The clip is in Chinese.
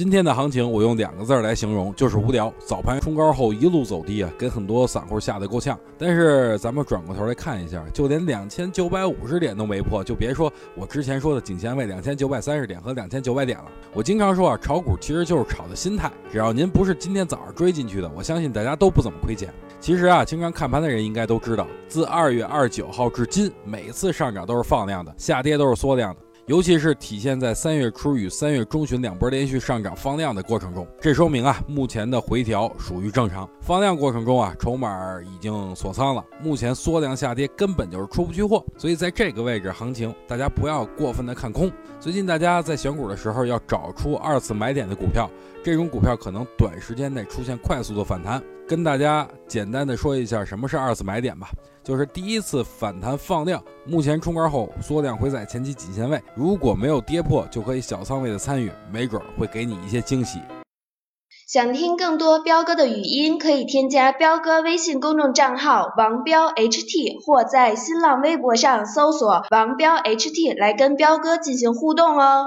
今天的行情，我用两个字来形容，就是无聊。早盘冲高后一路走低啊，给很多散户吓得够呛。但是咱们转过头来看一下，就连两千九百五十点都没破，就别说我之前说的颈线位两千九百三十点和两千九百点了。我经常说啊，炒股其实就是炒的心态。只要您不是今天早上追进去的，我相信大家都不怎么亏钱。其实啊，经常看盘的人应该都知道，自二月二十九号至今，每次上涨都是放量的，下跌都是缩量的。尤其是体现在三月初与三月中旬两波连续上涨放量的过程中，这说明啊，目前的回调属于正常。放量过程中啊，筹码已经锁仓了，目前缩量下跌根本就是出不去货，所以在这个位置行情，大家不要过分的看空。最近大家在选股的时候要找出二次买点的股票，这种股票可能短时间内出现快速的反弹。跟大家简单的说一下什么是二次买点吧，就是第一次反弹放量，目前冲高后缩量回在前期颈线位，如果没有跌破，就可以小仓位的参与，没准会给你一些惊喜。想听更多彪哥的语音，可以添加彪哥微信公众账号王彪 HT，或在新浪微博上搜索王彪 HT 来跟彪哥进行互动哦。